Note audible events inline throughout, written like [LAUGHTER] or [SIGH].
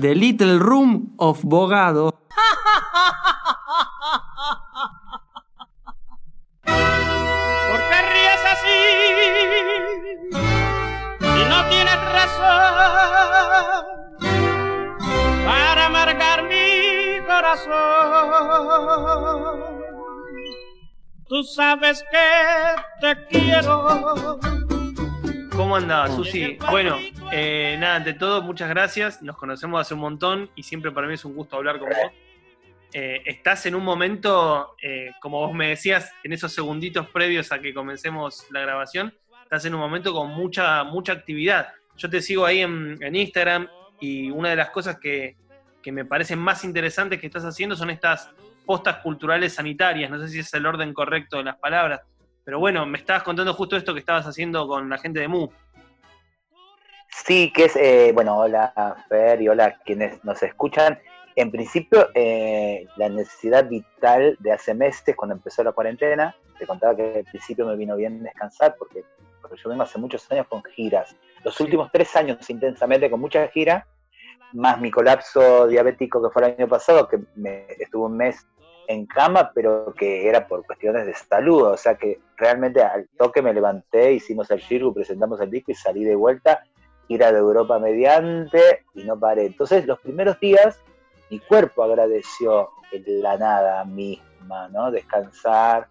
The Little Room of Bogado. ¿Por ríes así? Si no tienes razón para amargar mi corazón. Tú sabes que te quiero. ¿Cómo andás, Susi? Bueno, eh, nada, ante todo, muchas gracias. Nos conocemos hace un montón y siempre para mí es un gusto hablar con vos. Eh, estás en un momento, eh, como vos me decías, en esos segunditos previos a que comencemos la grabación, estás en un momento con mucha, mucha actividad. Yo te sigo ahí en, en Instagram y una de las cosas que, que me parecen más interesantes que estás haciendo son estas postas culturales sanitarias. No sé si es el orden correcto de las palabras, pero bueno, me estabas contando justo esto que estabas haciendo con la gente de MU. Sí, que es, eh, bueno, hola Fer y hola quienes nos escuchan. En principio, eh, la necesidad vital de hace meses, cuando empezó la cuarentena, te contaba que al principio me vino bien descansar, porque, porque yo vengo hace muchos años con giras. Los últimos tres años intensamente con muchas giras, más mi colapso diabético que fue el año pasado, que me estuvo un mes en cama, pero que era por cuestiones de salud, o sea que realmente al toque me levanté, hicimos el giro, presentamos el disco y salí de vuelta, gira de Europa mediante y no paré. Entonces los primeros días mi cuerpo agradeció la nada misma, ¿no? Descansar,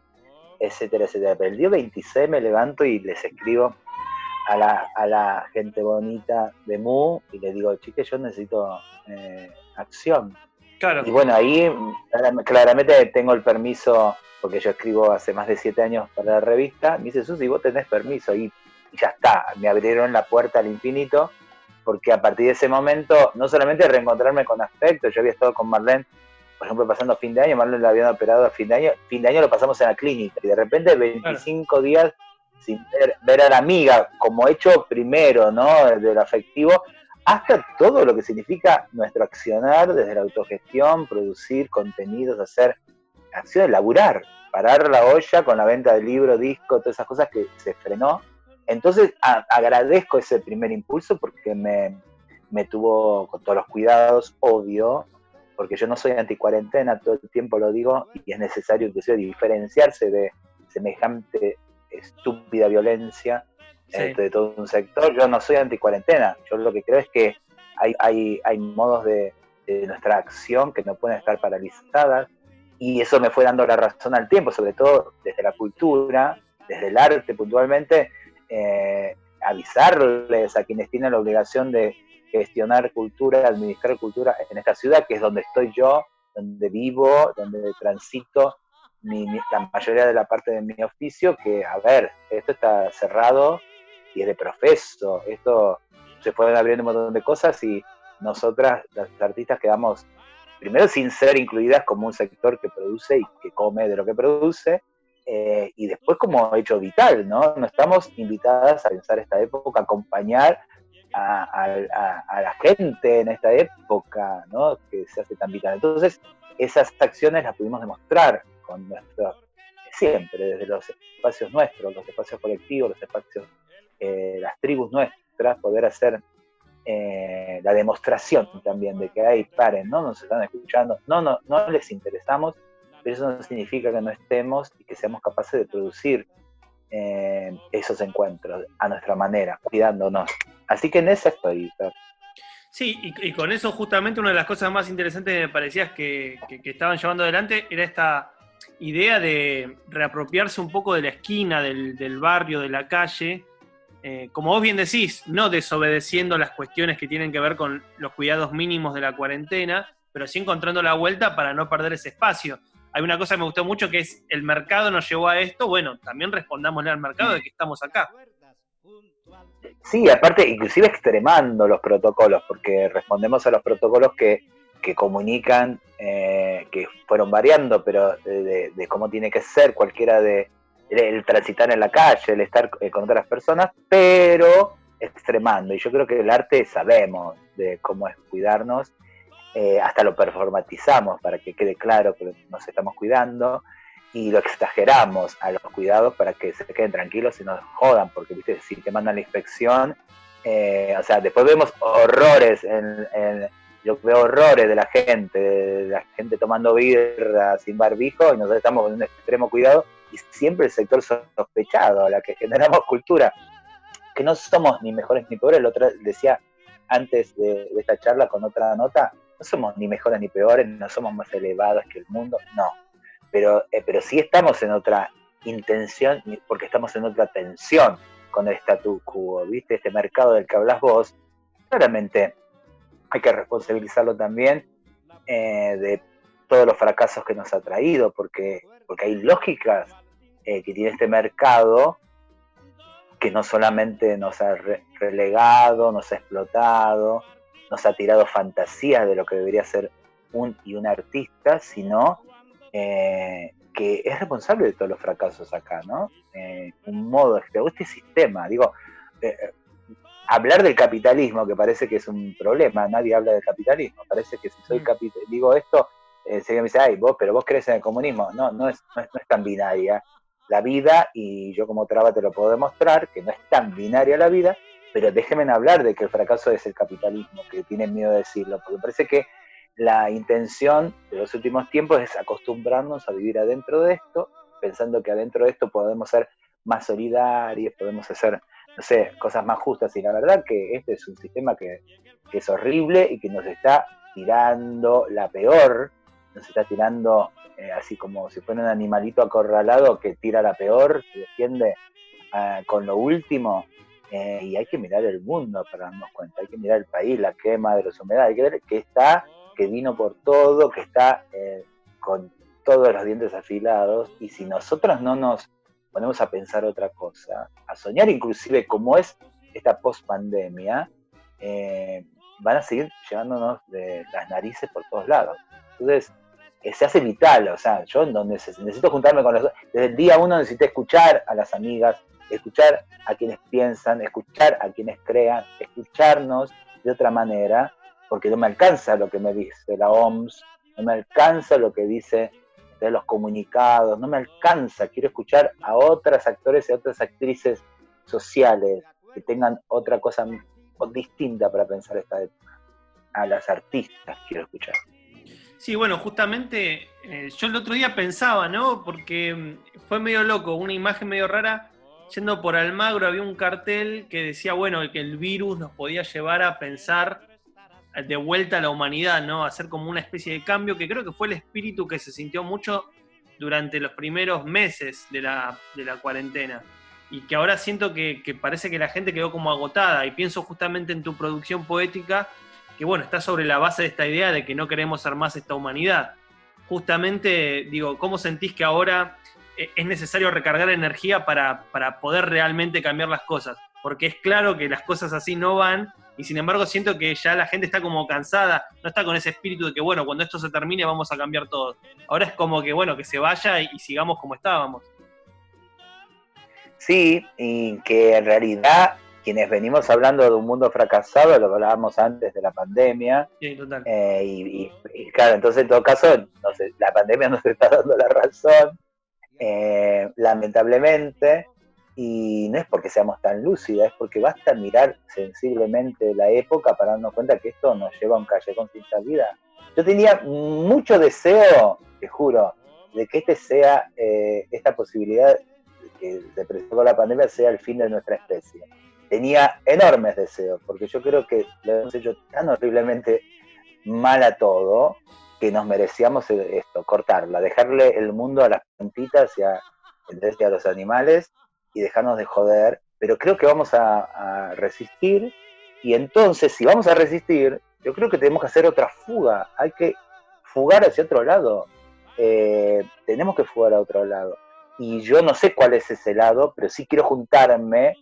etcétera, etcétera. Pero el día 26 me levanto y les escribo a la, a la gente bonita de Mu y le digo, chiques, yo necesito eh, acción. Claro. Y bueno, ahí clar- claramente tengo el permiso, porque yo escribo hace más de siete años para la revista, me dice, Susi, vos tenés permiso, y, y ya está, me abrieron la puerta al infinito, porque a partir de ese momento, no solamente reencontrarme con afecto, yo había estado con Marlene, por ejemplo, pasando fin de año, Marlene la habían operado a fin de año, fin de año lo pasamos en la clínica, y de repente 25 días sin ver, ver a la amiga, como hecho primero, ¿no? Del afectivo, hasta todo lo que significa nuestro accionar desde la autogestión, producir contenidos, hacer acciones, laburar, parar la olla con la venta de libro, disco, todas esas cosas que se frenó. Entonces agradezco ese primer impulso porque me, me tuvo con todos los cuidados, obvio, porque yo no soy anticuarentena, todo el tiempo lo digo, y es necesario inclusive diferenciarse de semejante estúpida violencia Este, de todo un sector. Yo no soy anticuarentena, yo lo que creo es que hay, hay, hay modos de, de nuestra acción que no pueden estar paralizadas y eso me fue dando la razón al tiempo, sobre todo desde la cultura, desde el arte puntualmente, eh, avisarles a quienes tienen la obligación de gestionar cultura, administrar cultura en esta ciudad, que es donde estoy yo, donde vivo, donde transito mi- mi- la mayoría de la parte de mi oficio, que, a ver, esto está cerrado y es de profeso, esto se pueden abrir un montón de cosas y nosotras, las artistas, quedamos primero sin ser incluidas como un sector que produce y que come de lo que produce, eh, y después como hecho vital, ¿no? No estamos invitadas a pensar esta época, a acompañar a- a la gente en esta época, ¿no? Que se hace tan vital. Entonces, esas acciones las pudimos demostrar con nuestro, siempre, desde los espacios nuestros, los espacios colectivos, los espacios, eh, las tribus nuestras, poder hacer eh, la demostración también de que hay paren, no nos están escuchando, no, no, no les interesamos, pero eso no significa que no estemos y que seamos capaces de producir eh, esos encuentros a nuestra manera, cuidándonos. Así que en esa estoy. Sí, y, con eso justamente una de las cosas más interesantes que me parecías que, estaban llevando adelante era esta idea de reapropiarse un poco de la esquina, del barrio, de la calle, eh, como vos bien decís, no desobedeciendo las cuestiones que tienen que ver con los cuidados mínimos de la cuarentena, pero sí encontrando la vuelta para no perder ese espacio. Hay una cosa que me gustó mucho que es el mercado nos llevó a esto, bueno, también respondámosle al mercado de que estamos acá. Sí, aparte, inclusive extremando los protocolos, porque respondemos a los protocolos que, que comunican, eh, que fueron variando, pero de, de, cómo tiene que ser cualquiera de el transitar en la calle, el estar eh, con otras personas, pero extremando. Y yo creo que el arte sabemos de cómo es cuidarnos, eh, hasta lo performatizamos para que quede claro que nos estamos cuidando y lo exageramos a los cuidados para que se queden tranquilos y no jodan, porque viste si te mandan la inspección, eh, o sea, después vemos horrores, en, yo veo horrores de la gente, de la gente tomando birra sin barbijo y nosotros estamos con un extremo cuidado y siempre el sector sospechado, a la que generamos cultura, que no somos ni mejores ni peores, el otro decía antes de esta charla con otra nota, no somos ni mejores ni peores, no somos más elevados que el mundo, no, pero, eh, pero sí estamos en otra intención, porque estamos en otra tensión con el statu quo, ¿viste? Este mercado del que hablas vos, claramente hay que responsabilizarlo también eh, de todos los fracasos que nos ha traído, porque, porque hay lógicas eh, que tiene este mercado que no solamente nos ha relegado, nos ha explotado, nos ha tirado fantasías de lo que debería ser un y un artista, sino eh, que es responsable de todos los fracasos acá, ¿no? Eh, un modo, este sistema, digo, eh, hablar del capitalismo, que parece que es un problema, nadie habla del capitalismo, parece que si soy mm. capitalista, digo esto, eh, se me dice, ay, vos, pero vos crees en el comunismo, no, no es, no es, no es tan binaria la vida, y yo como traba te lo puedo demostrar, que no es tan binaria la vida, pero déjenme hablar de que el fracaso es el capitalismo, que tienen miedo de decirlo, porque parece que la intención de los últimos tiempos es acostumbrarnos a vivir adentro de esto, pensando que adentro de esto podemos ser más solidarios, podemos hacer, no sé, cosas más justas. Y la verdad que este es un sistema que, es horrible y que nos está tirando la peor, nos está tirando eh, así como si fuera un animalito acorralado que tira la peor, se defiende ah, con lo último. Eh, y hay que mirar el mundo para darnos cuenta, hay que mirar el país, la quema de los humedales, hay que ver que está que vino por todo, que está eh, con todos los dientes afilados, y si nosotros no nos ponemos a pensar otra cosa, a soñar inclusive cómo es esta post-pandemia, van a seguir llevándonos de las narices por todos lados. Entonces, se hace vital, o sea, yo donde necesito juntarme con los... Desde el día uno necesito escuchar a las amigas, escuchar a quienes piensan, escuchar a quienes crean, escucharnos de otra manera, porque no me alcanza lo que me dice la OMS, no me alcanza lo que dice de los comunicados, no me alcanza, quiero escuchar a otras actores y a otras actrices sociales que tengan otra cosa distinta para pensar esta época. A las artistas quiero escuchar. Sí, bueno, justamente eh, yo el otro día pensaba, ¿no? Porque mm, fue medio loco, una imagen medio rara. Yendo por Almagro había un cartel que decía, bueno, que el virus nos podía llevar a pensar de vuelta a la humanidad, ¿no? Hacer como una especie de cambio, que creo que fue el espíritu que se sintió mucho durante los primeros meses de la, cuarentena. Y que ahora siento que, parece que la gente quedó como agotada. Y pienso justamente en tu producción poética, que bueno, está sobre la base de esta idea de que no queremos ser más esta humanidad. Justamente, digo, ¿cómo sentís que ahora eh, es necesario recargar energía para, para poder realmente cambiar las cosas? Porque es claro que las cosas así no van y sin embargo siento que ya la gente está como cansada, no está con ese espíritu de que, bueno, cuando esto se termine vamos a cambiar todo. Ahora es como que, bueno, que se vaya y, sigamos como estábamos. Sí, y que en realidad quienes venimos hablando de un mundo fracasado, lo hablábamos antes de la pandemia. Sí, total. Eh, y, claro, entonces en todo caso, la pandemia [LAUGHS] nos está dando la razón, eh, lamentablemente, y no es porque seamos tan lúcidas, es porque basta mirar sensiblemente la época para darnos cuenta que esto nos lleva a un callejón sin salida. Yo tenía mucho deseo, te juro, de que este sea, eh, esta posibilidad que se presentó la pandemia sea el fin de nuestra especie. Tenía enormes deseos, porque yo creo que lo hemos hecho tan horriblemente mal a todo que nos merecíamos esto, cortarla, dejarle el mundo a las plantitas y a, a los animales y dejarnos de joder, pero creo que vamos a, resistir y entonces si vamos a resistir, yo creo que tenemos que hacer otra fuga, hay que fugar hacia otro lado, eh, tenemos que fugar a otro lado. Y yo no sé cuál es ese lado, pero sí quiero juntarme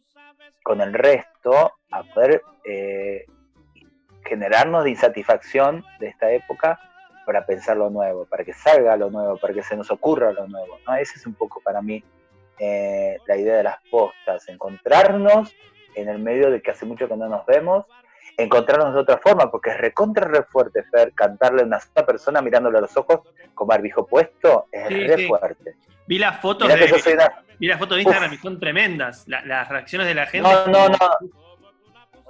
con el resto a poder eh, generarnos de insatisfacción de esta época para pensar lo nuevo, para que salga lo nuevo, para que se nos ocurra lo nuevo. ¿no? Esa es un poco para mí eh, la idea de las postas, encontrarnos en el medio de que hace mucho que no nos vemos, encontrarnos de otra forma, porque es recontra re fuerte, Fer, cantarle a una sola persona mirándole a los ojos con barbijo puesto, es Sí, re sí. fuerte. Vi las fotos Mirá de, que yo soy una- vi las fotos de Instagram y son tremendas. La- las reacciones de la gente. No, no, no.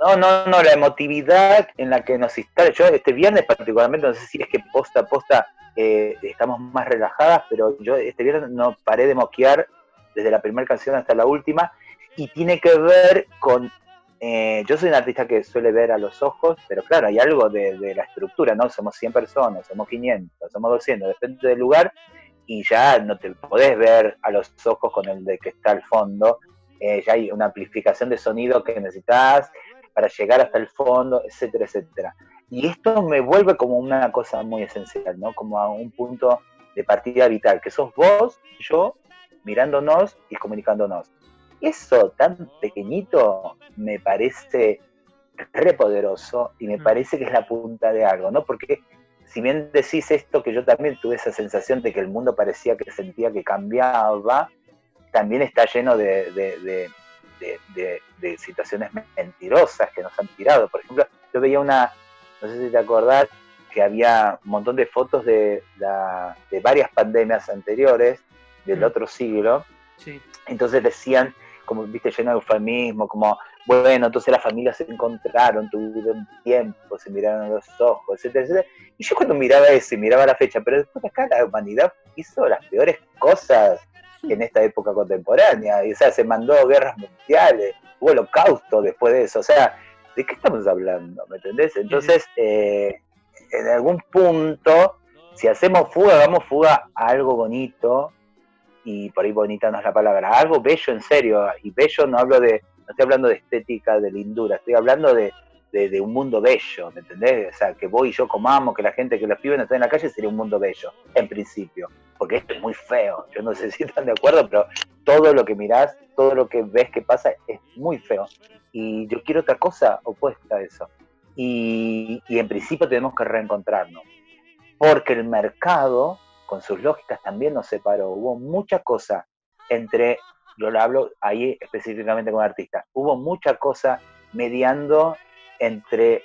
No, no, no, la emotividad en la que nos instala. Yo este viernes particularmente, no sé si es que posta a posta eh, estamos más relajadas, pero yo este viernes no paré de moquear desde la primera canción hasta la última y tiene que ver con... eh, yo soy un artista que suele ver a los ojos, pero claro, hay algo de, la estructura, ¿no? Somos 100 personas, somos 500, somos 200, depende del lugar y ya no te podés ver a los ojos con el de que está al fondo. Eh, ya hay una amplificación de sonido que necesitas para llegar hasta el fondo, etcétera, etcétera. Y esto me vuelve como una cosa muy esencial, ¿no? Como a un punto de partida vital, que sos vos, yo, mirándonos y comunicándonos. Eso tan pequeñito me parece re poderoso y me Mm. parece que es la punta de algo, ¿no? Porque si bien decís esto, que yo también tuve esa sensación de que el mundo parecía que sentía que cambiaba, también está lleno de, de- de- situaciones mentirosas que nos han tirado. Por ejemplo, yo veía una, no sé si te acordás, que había un montón de fotos de, la- de varias pandemias anteriores del Mm. otro siglo, Sí. entonces decían, como viste, lleno de eufemismo, como, bueno, entonces las familias se encontraron, tuvieron tiempo, se miraron a los ojos, etcétera, etcétera. Y yo cuando miraba eso y miraba la fecha, pero después acá la humanidad hizo las peores cosas en esta época contemporánea, y, o sea, se mandó guerras mundiales, hubo holocausto después de eso, o sea, ¿de qué estamos hablando? ¿Me entendés? Entonces, eh, en algún punto, si hacemos fuga, hagamos fuga a algo bonito, y por ahí bonita no es la palabra, algo bello en serio, y bello no hablo de, no estoy hablando de estética, de lindura, estoy hablando de, de, de un mundo bello, ¿me entendés? O sea, que vos y yo comamos, que la gente, que los pibes no estén en la calle, sería un mundo bello, en principio, porque esto es muy feo, yo no sé [LAUGHS] si están de acuerdo, pero todo lo que mirás, todo lo que ves que pasa es muy feo, y yo quiero otra cosa opuesta a eso, y, y en principio tenemos que reencontrarnos, porque el mercado, con sus lógicas, también nos separó, hubo mucha cosa entre, yo lo hablo ahí específicamente con artista, hubo mucha cosa mediando entre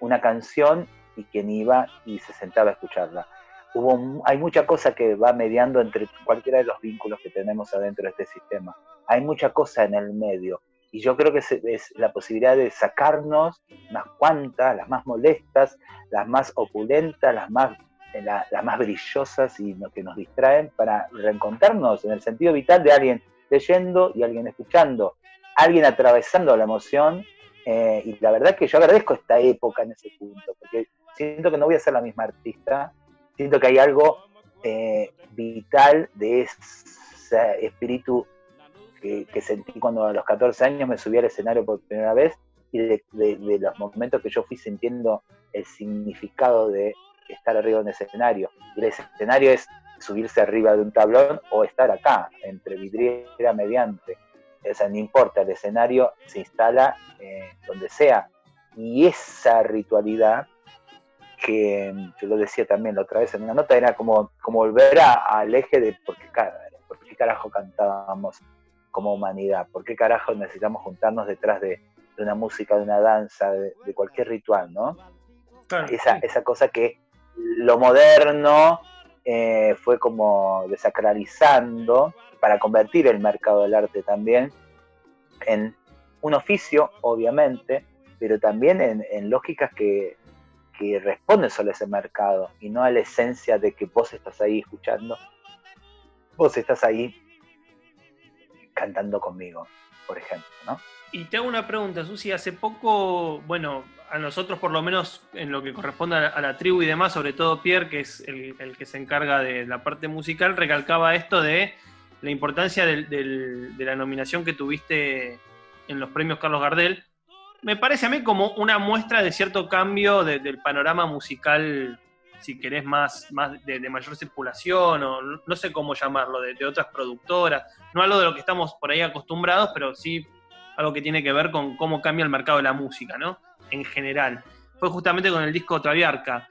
una canción y quien iba y se sentaba a escucharla. Hubo, hay mucha cosa que va mediando entre cualquiera de los vínculos que tenemos adentro de este sistema. Hay mucha cosa en el medio. Y yo creo que es, la posibilidad de sacarnos unas cuantas, las más molestas, las más opulentas, las más, la- las más brillosas y lo que nos distraen para reencontrarnos en el sentido vital de alguien leyendo y alguien escuchando, alguien atravesando la emoción eh, y la verdad que yo agradezco esta época en ese punto, porque siento que no voy a ser la misma artista, siento que hay algo eh, vital de ese espíritu que, que sentí cuando a los 14 años me subí al escenario por primera vez y de, de- de los momentos que yo fui sintiendo el significado de estar arriba de un escenario. Y el escenario es subirse arriba de un tablón o estar acá, entre vidriera mediante. O sea, no importa, el escenario se instala eh, donde sea. Y esa ritualidad, que yo lo decía también la otra vez en una nota, era como, como volver a- al eje de por qué, cara- por qué carajo cantábamos como humanidad, por qué carajo necesitamos juntarnos detrás de, de una música, de una danza, de, de cualquier ritual, ¿no? Claro. esa, esa cosa que lo moderno eh, fue como desacralizando para convertir el mercado del arte también en un oficio, obviamente, pero también en, lógicas que, que responden solo a ese mercado y no a la esencia de que vos estás ahí escuchando, vos estás ahí cantando conmigo, por ejemplo, ¿no? Y te hago una pregunta, Susi. Hace poco, bueno, a nosotros por lo menos en lo que corresponde a la, tribu y demás, sobre todo Pierre, que es el, que se encarga de la parte musical, recalcaba esto de la importancia del- del- de la nominación que tuviste en los premios Carlos Gardel. Me parece a mí como una muestra de cierto cambio de- del panorama musical, si querés, más, más de, de mayor circulación, o no no sé cómo llamarlo, de, de otras productoras. No algo de lo que estamos por ahí acostumbrados, pero sí algo que tiene que ver con cómo cambia el mercado de la música, ¿no? En general. Fue justamente con el disco Traviarca.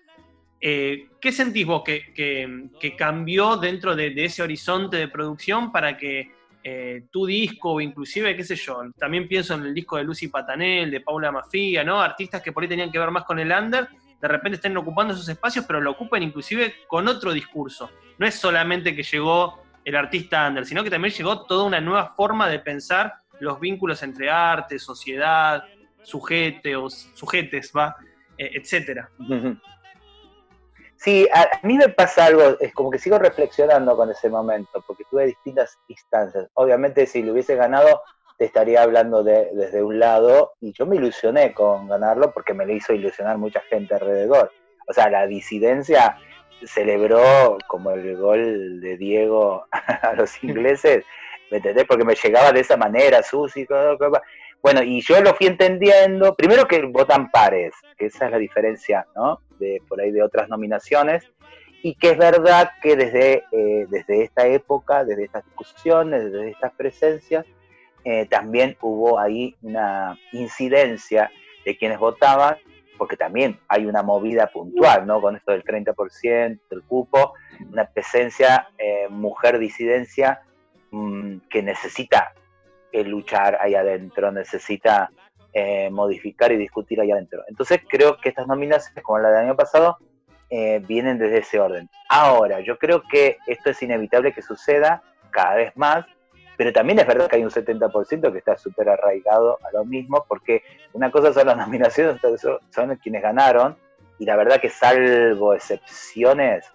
Eh, ¿Qué sentís vos que, cambió dentro de, ese horizonte de producción para que eh, tu disco, inclusive, qué sé yo, también pienso en el disco de Lucy Patanel, de Paula Mafiga, ¿no? Artistas que por ahí tenían que ver más con el under, de repente están ocupando esos espacios, pero lo ocupan inclusive con otro discurso. No es solamente que llegó el artista under, sino que también llegó toda una nueva forma de pensar los vínculos entre arte, sociedad, sujetos, sujetes, va, eh, etcétera. Sí, a, mí me pasa algo, es como que sigo reflexionando con ese momento, porque tuve distintas instancias. Obviamente, si lo hubiese ganado, te estaría hablando de- desde un lado, y yo me ilusioné con ganarlo porque me lo hizo ilusionar mucha gente alrededor. O sea, la disidencia celebró como el gol de Diego [LAUGHS] a los ingleses, ¿me entendés? Porque me llegaba de esa manera, Susi. Bueno, y yo lo fui entendiendo, primero que votan pares, que esa es la diferencia, ¿no? De por ahí de otras nominaciones, y que es verdad que desde, eh, desde esta época, desde estas discusiones, desde estas presencias, eh, también hubo ahí una incidencia de quienes votaban, porque también hay una movida puntual, ¿no? Con esto del 30% del cupo, una presencia eh, mujer disidencia mm, que necesita eh, luchar ahí adentro, necesita eh, modificar y discutir ahí adentro. Entonces creo que estas nominaciones, como la del año pasado, eh, vienen desde ese orden. Ahora, yo creo que esto es inevitable que suceda cada vez más, pero también es verdad que hay un 70% que está súper arraigado a lo mismo, porque una cosa son las [LAUGHS] nominaciones, son quienes ganaron, y la verdad que salvo excepciones,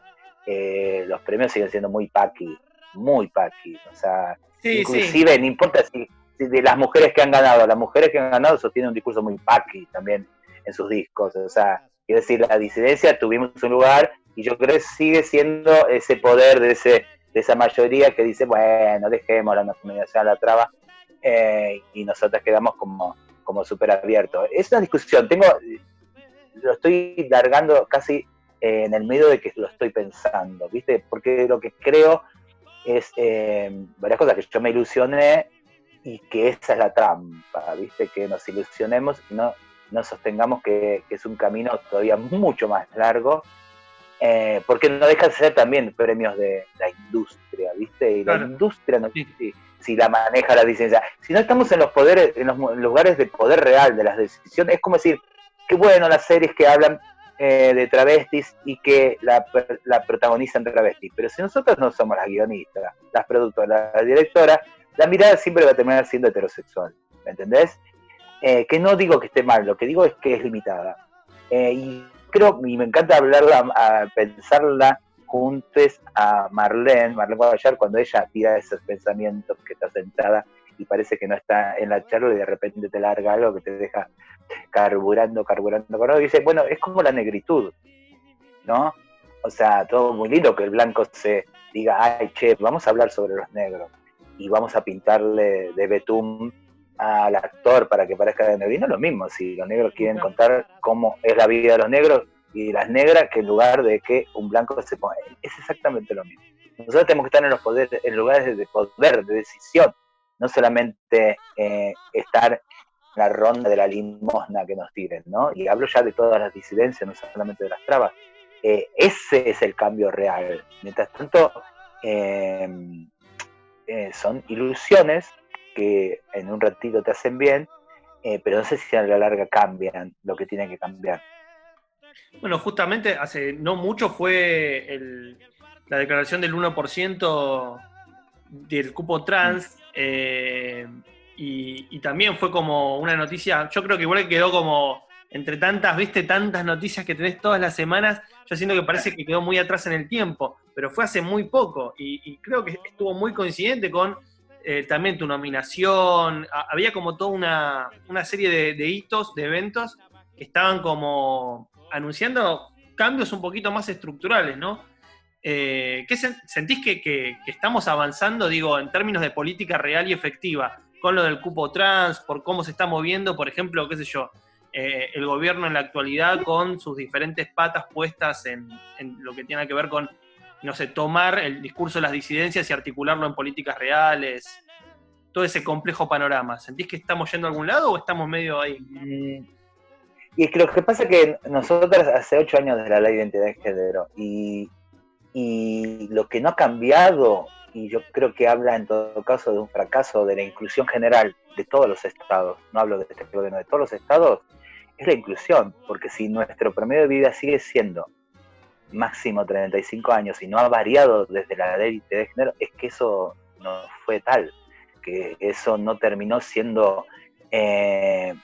eh, los premios siguen siendo muy paqui, muy paqui. O sea, Sí, inclusive, no importa si, de las mujeres que han ganado, las mujeres que han ganado sostienen un discurso muy paqui también en sus discos. O sea, quiero decir, la disidencia tuvimos un lugar y yo creo que sigue siendo ese poder de ese de esa mayoría que dice, bueno, dejemos la nominación a la traba eh, y nosotros quedamos como, como súper abiertos. Es una discusión, tengo, lo estoy largando casi eh, en el medio de que lo estoy pensando, ¿viste? Porque lo que creo es eh, varias cosas, que yo me ilusioné y que esa es la trampa, ¿viste? Que nos ilusionemos y no, no sostengamos que, que es un camino todavía mucho más largo eh, porque no deja de ser también premios de la industria, ¿viste? Y Claro. la industria no sé si, si la maneja la licencia. Si no estamos en los poderes, en los lugares de poder real de las decisiones, es como decir, qué bueno las series que hablan eh, de travestis y que la, la protagonizan travestis. Pero si nosotros no somos las guionistas, las productoras, las directoras, la mirada siempre va a terminar siendo heterosexual. ¿Me entendés? Eh, que no digo que esté mal, lo que digo es que es limitada. Eh, y creo, y me encanta hablarla, a pensarla juntos a Marlene, Marlene Guayar, cuando ella tira esos pensamientos que está sentada y parece que no está en la charla y de repente te larga algo que te deja carburando, carburando, carburando. Y dice, bueno, es como la negritud, ¿no? O sea, todo muy lindo que el blanco se diga, ay, che, vamos a hablar sobre los negros y vamos a pintarle de betún al actor para que parezca de negro. Y no es lo mismo si los negros quieren contar cómo es la vida de los negros y de las negras que en lugar de que un blanco se ponga. Es exactamente lo mismo. Nosotros tenemos que estar en los poderes, en lugares de poder, de decisión, no solamente eh, estar en la ronda de la limosna que nos tiren, ¿no? Y hablo ya de todas las disidencias, no solamente de las trabas. Eh, ese es el cambio real. Mientras tanto, eh, son ilusiones que en un ratito te hacen bien, pero no sé si a la larga cambian lo que tienen que cambiar. Bueno, justamente hace no mucho fue el- la declaración del 1% del cupo trans eh, y, también fue como una noticia, yo creo que igual quedó como entre tantas, viste, tantas noticias que tenés todas las semanas, yo siento que parece que quedó muy atrás en el tiempo, pero fue hace muy poco y, creo que estuvo muy coincidente con eh, también tu nominación, había como toda una, una serie de hitos, de eventos que estaban como anunciando cambios un poquito más estructurales, ¿no? Eh, ¿qué sen- ¿Sentís que estamos avanzando, digo, en términos de política real y efectiva, con lo del cupo trans, por cómo se está moviendo, por ejemplo, qué sé yo, eh, el gobierno en la actualidad con sus diferentes patas puestas en, en lo que tiene que ver con, no sé, tomar el discurso de las disidencias y articularlo en políticas reales? todo ese complejo panorama? ¿Sentís que estamos yendo a algún lado o estamos medio ahí? Mm, Y es que lo que pasa es que nosotros hace ocho años de la ley de identidad de género y, y lo que no ha cambiado, y yo creo que habla en todo caso de un fracaso de la inclusión general de todos los estados, no hablo de este gobierno, de todos los estados, es la inclusión, porque si nuestro promedio de vida sigue siendo máximo 35 años y no ha variado desde la ley de género, es que eso no fue tal, que eso no terminó siendo eh,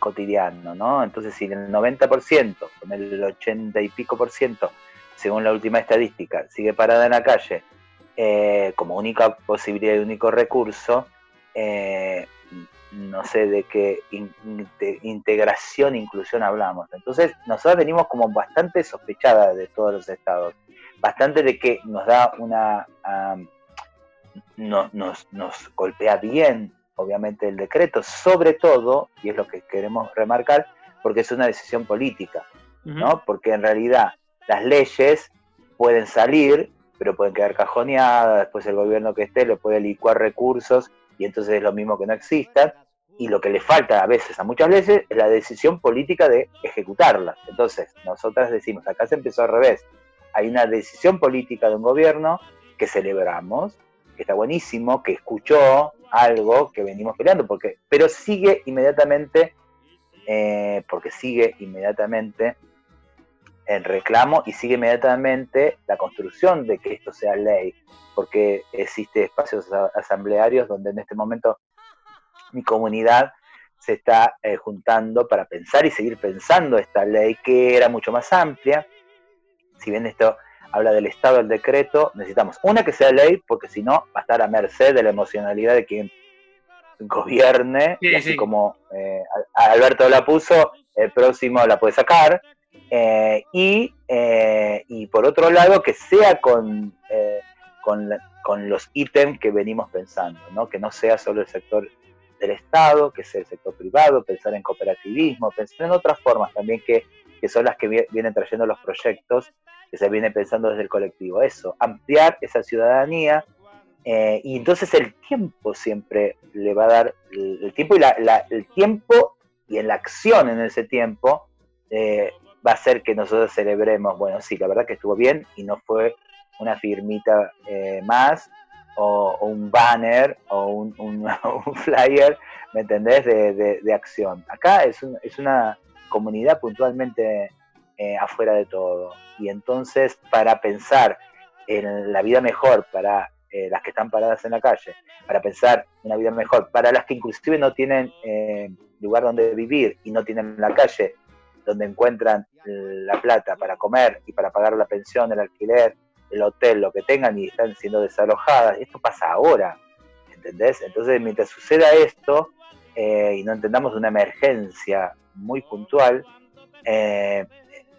cotidiano, ¿no? Entonces, si el 90%, con el 80 y pico por ciento, según la última estadística, sigue parada en la calle eh, como única posibilidad y único recurso, eh, no sé de qué in- integración, inclusión hablamos. Entonces, nosotros venimos como bastante sospechadas de todos los estados, bastante de que nos da una... no- nos, nos golpea bien, obviamente, el decreto, sobre todo, y es lo que queremos remarcar, porque es una decisión política. ¿no? Porque en realidad las leyes pueden salir, pero pueden quedar cajoneadas, después el gobierno que esté le puede licuar recursos y entonces es lo mismo que no existan. Y lo que le falta a veces a muchas leyes es la decisión política de ejecutarlas. Entonces, nosotras decimos, acá se empezó al revés. Hay una decisión política de un gobierno que celebramos, que está buenísimo, que escuchó algo que venimos peleando, porque, pero sigue inmediatamente, eh, porque sigue inmediatamente el reclamo y sigue inmediatamente la construcción de que esto sea ley, porque existe espacios asamblearios donde en este momento mi comunidad se está eh, juntando para pensar y seguir pensando esta ley que era mucho más amplia. Si bien esto habla del Estado del decreto, necesitamos una que sea ley, porque si no va a estar a merced de la emocionalidad de quien gobierne, Sí, y así sí. como eh, Alberto la puso, el próximo la puede sacar. Eh, y, eh, y por otro lado, que sea con, eh, con, la- con los ítems que venimos pensando, ¿no? que no sea solo el sector del Estado, que sea el sector privado, pensar en cooperativismo, pensar en otras formas también que, que son las que vi- vienen trayendo los proyectos que se viene pensando desde el colectivo. Eso, ampliar esa ciudadanía. eh, y entonces el tiempo siempre le va a dar, el, tiempo y la, el tiempo y en la acción en ese tiempo eh, va a hacer que nosotros celebremos, bueno, sí, la verdad que estuvo bien y no fue una firmita eh, más o, un banner o un, un- [LAUGHS] un flyer, ¿me entendés?, de, de- de acción. Acá es, un- es una comunidad puntualmente eh, afuera de todo. Y entonces, para pensar en la vida mejor para eh, las que están paradas en la calle, para pensar una vida mejor para las que inclusive no tienen eh, lugar donde vivir y no tienen la calle donde encuentran la plata para comer y para pagar la pensión, el alquiler, el hotel, lo que tengan y están siendo desalojadas. Esto pasa ahora, ¿entendés? Entonces, mientras suceda esto y no entendamos una emergencia muy puntual, eh,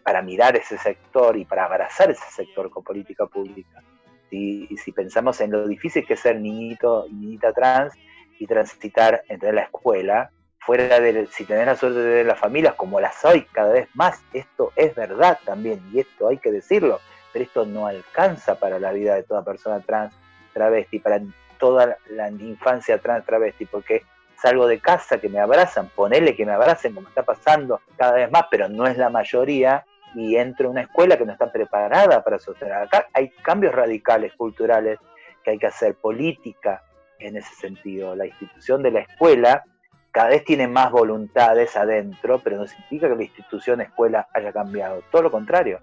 para mirar ese sector y para abrazar ese sector con política pública. Si, y si pensamos en lo difícil que es ser niñito y niñita trans y transitar entre la escuela, fuera de, si tenés la suerte de las familias como las hay cada vez más, esto es verdad también y esto hay que decirlo, pero esto no alcanza para la vida de toda persona trans, travesti, para toda la infancia trans, travesti, porque salgo de casa que me abrazan, ponele que me abracen como está pasando cada vez más, pero no es la mayoría, y entro a una escuela que no está preparada para sostener. Acá hay cambios radicales culturales que hay que hacer, política en ese sentido. La institución de la escuela cada vez tiene más voluntades adentro, pero no significa que la institución escuela haya cambiado, todo lo contrario.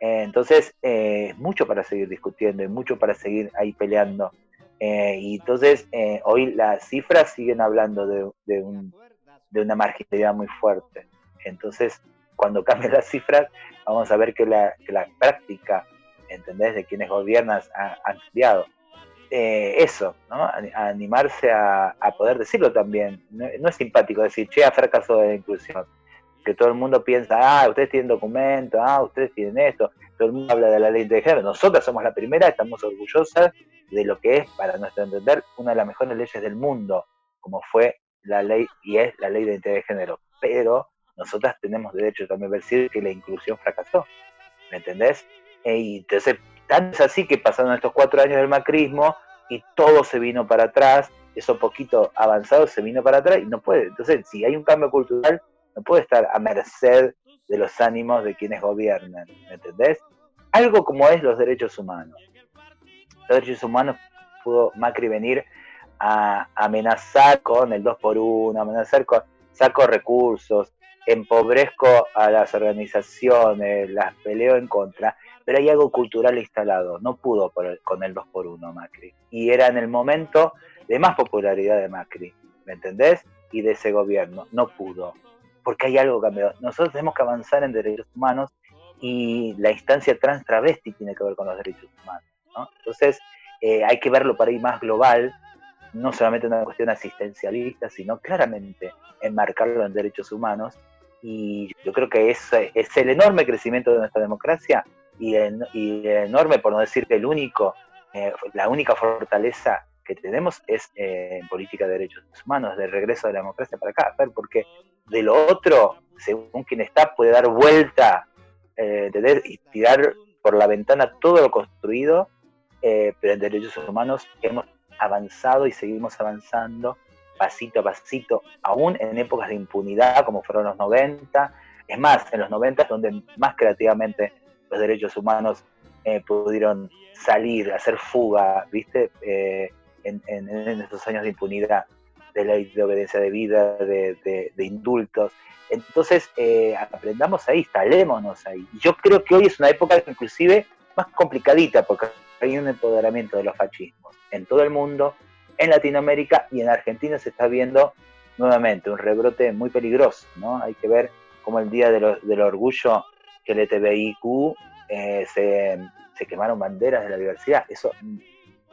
Eh, entonces, eh, es mucho para seguir discutiendo y mucho para seguir ahí peleando. Eh, y entonces, hoy las cifras siguen hablando de, de, un, de una marginalidad muy fuerte. Entonces, cuando cambien las cifras, vamos a ver que la, práctica, ¿entendés?, de quienes gobiernan ha, ha cambiado. Eh, eso, ¿no? A, a animarse a, a, poder decirlo también. No, es simpático decir, che, ha fracasado de la inclusión. Que todo el mundo piensa, ah, ustedes tienen documentos, ah, ustedes tienen esto, todo el mundo habla de la ley de género. Nosotras somos la primera, estamos orgullosas de lo que es, para nuestro entender, una de las mejores leyes del mundo, como fue la ley y es la ley de identidad de género. Pero nosotras tenemos derecho también a decir que la inclusión fracasó. ¿Me entendés? Entonces, tanto es así que pasaron estos cuatro años del macrismo, y todo se vino para atrás, eso poquito avanzado se vino para atrás y no puede. Entonces, si hay un cambio cultural, no puede estar a merced de los ánimos de quienes gobiernan, ¿me entendés? Algo como es los derechos humanos. Los derechos humanos pudo Macri venir a amenazar con el 2 por 1 amenazar con saco recursos, empobrezco a las organizaciones, las peleo en contra, pero hay algo cultural instalado, no pudo con el 2 por 1 Macri. Y era en el momento de más popularidad de Macri, ¿me entendés? Y de ese gobierno, no pudo, porque hay algo cambiado. Nosotros tenemos que avanzar en derechos humanos y la instancia trans travesti tiene que ver con los derechos humanos. Entonces, eh, hay que verlo para ir más global, no solamente una cuestión asistencialista, sino claramente enmarcarlo en derechos humanos. Y yo creo que es, es el enorme crecimiento de nuestra democracia y, el, enorme, por no decir el único, eh, la única fortaleza que tenemos es eh, en política de derechos humanos, de regreso de la democracia para acá, porque de lo otro, según quien está, puede dar vuelta eh, y tirar por la ventana todo lo construido, pero en derechos humanos hemos avanzado y seguimos avanzando pasito a pasito, aún en épocas de impunidad como fueron los 90, es más, en los 90 es donde más creativamente los derechos humanos eh, pudieron salir, hacer fuga, ¿viste? Eh, en, esos años de impunidad, de ley de obediencia de vida, de, indultos. Entonces, eh, aprendamos ahí, instalémonos ahí. Yo creo que hoy es una época inclusive más complicadita, porque hay un empoderamiento de los fascismos en todo el mundo, en Latinoamérica y en Argentina se está viendo nuevamente un rebrote muy peligroso, ¿no? Hay que ver cómo el Día del Orgullo que el LTBIQ eh, se, se, quemaron banderas de la diversidad. Eso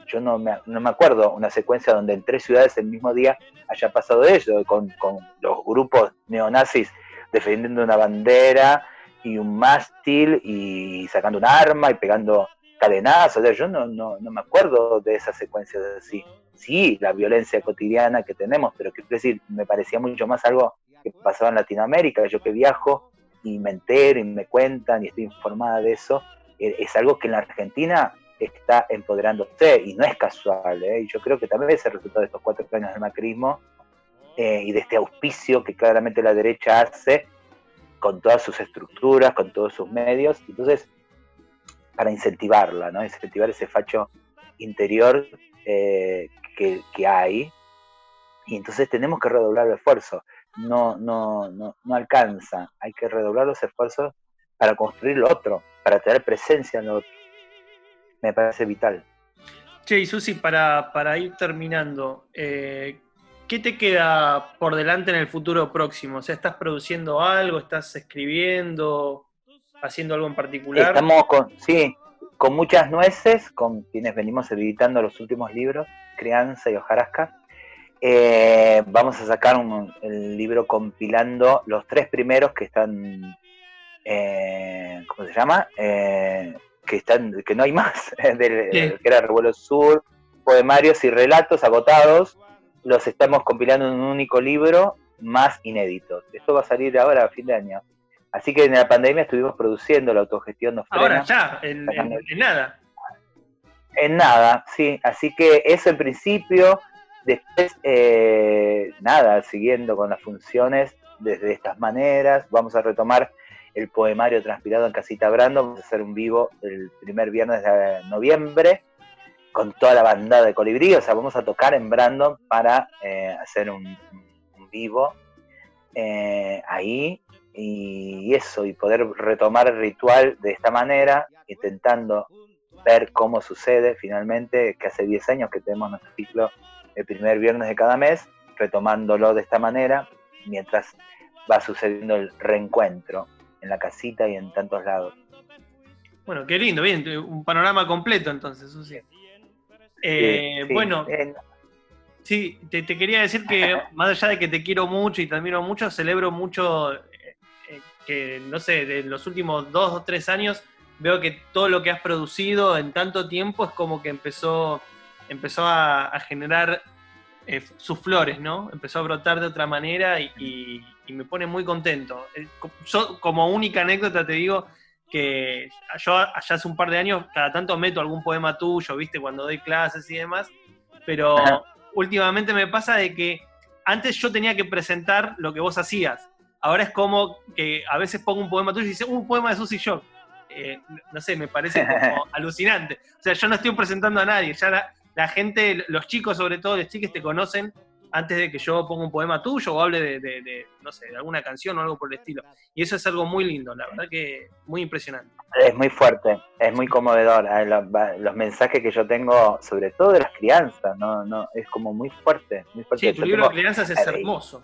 yo no me, no me, acuerdo una secuencia donde en tres ciudades el mismo día haya pasado eso, con, con los grupos neonazis defendiendo una bandera y un mástil y sacando un arma y pegando cadenazos. yo no, no, no me acuerdo de esas secuencias así. Sí, la violencia cotidiana que tenemos, pero quiero decir, me parecía mucho más algo que pasaba en Latinoamérica. Yo que viajo y me entero y me cuentan y estoy informada de eso, eh, es algo que en la Argentina está empoderándose y no es casual. ¿eh? Y yo creo que también es el resultado de estos cuatro años del macrismo eh, y de este auspicio que claramente la derecha hace con todas sus estructuras, con todos sus medios. Entonces, para incentivarla, ¿no? incentivar ese facho interior que, que hay. Y entonces tenemos que redoblar el esfuerzo no, no, no, no alcanza. Hay que redoblar los esfuerzos para construir lo otro, para tener presencia en lo otro. Me parece vital. Che, y Susi, para, para ir terminando, eh, ¿qué te queda por delante en el futuro próximo? O sea, ¿estás produciendo algo? ¿Estás escribiendo? ¿Haciendo algo en particular? Estamos con, sí, con muchas nueces, con quienes venimos editando los últimos libros, Crianza y Hojarasca. Eh, vamos a sacar un, el libro compilando los tres primeros que están, eh, ¿cómo se llama? Eh, que están, que no hay más, [LAUGHS] que era Revuelo Sur, poemarios y relatos agotados, los estamos compilando en un único libro más inéditos. Esto va a salir ahora a fin de año. Así que en la pandemia estuvimos produciendo la autogestión nos Ahora ya, en nada. En nada, sí. Así que eso en principio, Después, eh, nada, siguiendo con las funciones desde estas maneras, vamos a retomar el poemario transpirado en Casita Brando, vamos a hacer un vivo el primer viernes de noviembre con toda la bandada de colibrí, o sea, vamos a tocar en Brandon para eh, hacer un, vivo eh, ahí y eso, y poder retomar el ritual de esta manera, intentando ver cómo sucede finalmente, que hace 10 años que tenemos nuestro ciclo el primer viernes de cada mes, retomándolo de esta manera, mientras va sucediendo el reencuentro en la casita y en tantos lados. Bueno, qué lindo, bien, un panorama completo entonces, Susi. Eh, bueno, sí, te, quería decir que [LAUGHS] más allá de que te quiero mucho y te admiro mucho, celebro mucho eh, eh, que, no sé, de los últimos dos o tres años, veo que todo lo que has producido en tanto tiempo es como que empezó empezó a, generar eh, sus flores, ¿no? Empezó a brotar de otra manera y, me pone muy contento. Eh, yo, como única anécdota, te digo, que yo allá hace un par de años cada tanto meto algún poema tuyo, viste, cuando doy clases y demás, pero Ajá. últimamente me pasa de que antes yo tenía que presentar lo que vos hacías. Ahora es como que a veces pongo un poema tuyo y dice, "Uh, un poema de Susy Shock. Eh, no sé, me parece como [LAUGHS] alucinante. O sea, yo no estoy presentando a nadie, ya la, la gente, los chicos sobre todo, los chiques te conocen antes de que yo ponga un poema tuyo o hable de, de- de, no sé, de alguna canción o algo por el estilo. Y eso es algo muy lindo, la verdad que muy impresionante. Es muy fuerte, es muy conmovedor. eh, Los, los mensajes que yo tengo, sobre todo de las crianzas, no, no, es como muy fuerte, muy fuerte. Sí, tu Yo libro tengo- de crianzas es hermoso.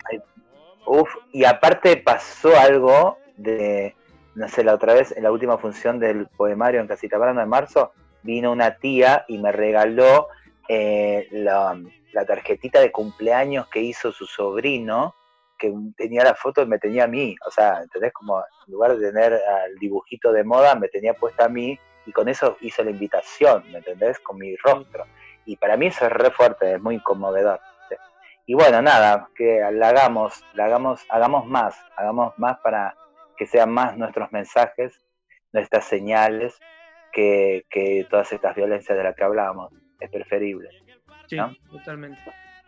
Uf, y aparte pasó algo de, no sé, la otra vez, en la última función del poemario en Casita Branda de marzo, vino una tía y me regaló eh, la, tarjetita de cumpleaños que hizo su sobrino, que tenía la foto y me tenía a mí. O sea, ¿entendés? Como en lugar de tener al dibujito de moda, me tenía puesta a mí y con eso hizo la invitación, ¿me entendés? Con mi rostro. Y para mí eso es re fuerte, es muy conmovedor. Y bueno, nada, que la hagamos, la hagamos, hagamos más, hagamos más para que sean más nuestros mensajes, nuestras señales, que, que todas estas violencias de las que hablábamos. Es preferible. Sí, ¿no? totalmente.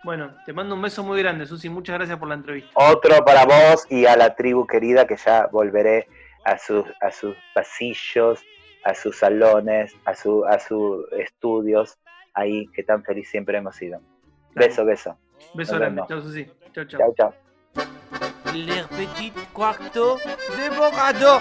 Bueno, te mando un beso muy grande, Susi. Muchas gracias por la entrevista. Otro para vos y a la tribu querida que ya volveré a sus, a sus pasillos, a sus salones, a, su, a sus estudios, ahí que tan feliz siempre hemos sido. Beso, beso. Beso nos grande. Chao, Susi. Chao, chao. Chao, chao. Les petits quartos de Borado.